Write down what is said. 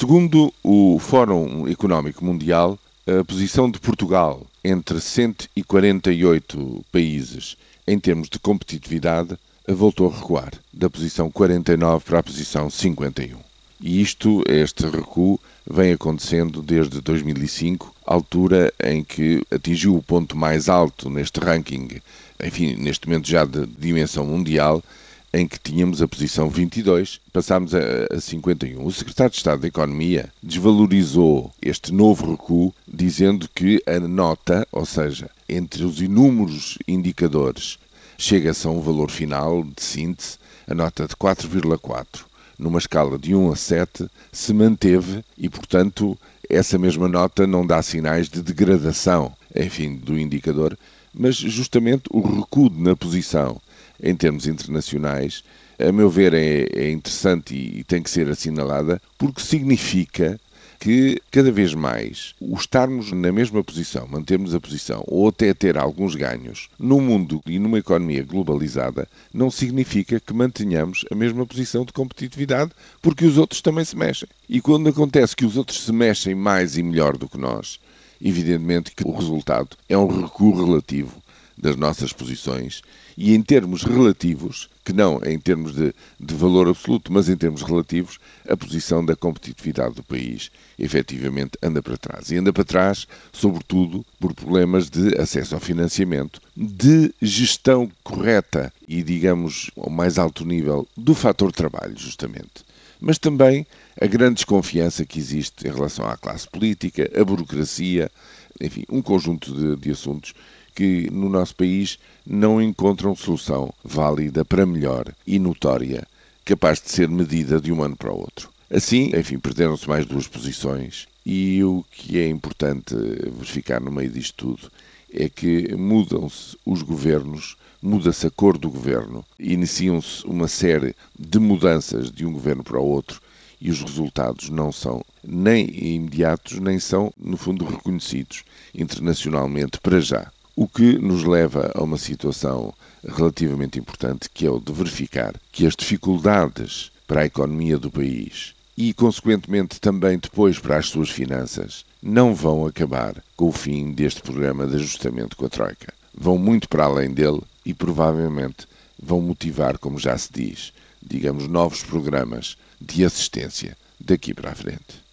Segundo o Fórum Económico Mundial, a posição de Portugal entre 148 países em termos de competitividade voltou a recuar, da posição 49 para a posição 51. E isto, este recuo, vem acontecendo desde 2005, altura em que atingiu o ponto mais alto neste ranking, enfim, neste momento já de dimensão mundial, em que tínhamos a posição 22, passámos a, a 51. O secretário de Estado da Economia desvalorizou este novo recuo, dizendo que a nota, ou seja, entre os inúmeros indicadores, chega-se a um valor final de síntese, a nota de 4,4 numa escala de 1 a 7, se manteve e, portanto, essa mesma nota não dá sinais de degradação, enfim, do indicador, mas justamente o recuo na posição em termos internacionais, a meu ver, é, é interessante e, tem que ser assinalada, porque significa que cada vez mais o estarmos na mesma posição, mantermos a posição ou até ter alguns ganhos num mundo e numa economia globalizada não significa que mantenhamos a mesma posição de competitividade porque os outros também se mexem. E quando acontece que os outros se mexem mais e melhor do que nós, evidentemente que o resultado é um recuo relativo das nossas posições e em termos relativos, que não em termos de, de, valor absoluto, mas em termos relativos, a posição da competitividade do país efetivamente anda para trás. E anda para trás, sobretudo, por problemas de acesso ao financiamento, de gestão correta e, digamos, ao mais alto nível do fator trabalho, justamente. Mas também a grande desconfiança que existe em relação à classe política, a burocracia, enfim, um conjunto de, de assuntos que no nosso país não encontram solução válida para melhor e notória, capaz de ser medida de um ano para o outro. Assim, enfim, perderam-se mais duas posições e o que é importante verificar no meio disto tudo é que mudam-se os governos, muda-se a cor do governo, iniciam-se uma série de mudanças de um governo para o outro e os resultados não são nem imediatos, nem são, no fundo, reconhecidos internacionalmente para já. O que nos leva a uma situação relativamente importante, que é o de verificar que as dificuldades para a economia do país e, consequentemente, também depois para as suas finanças, não vão acabar com o fim deste programa de ajustamento com a Troika. Vão muito para além dele e, provavelmente, vão motivar, como já se diz, digamos, novos programas de assistência daqui para a frente.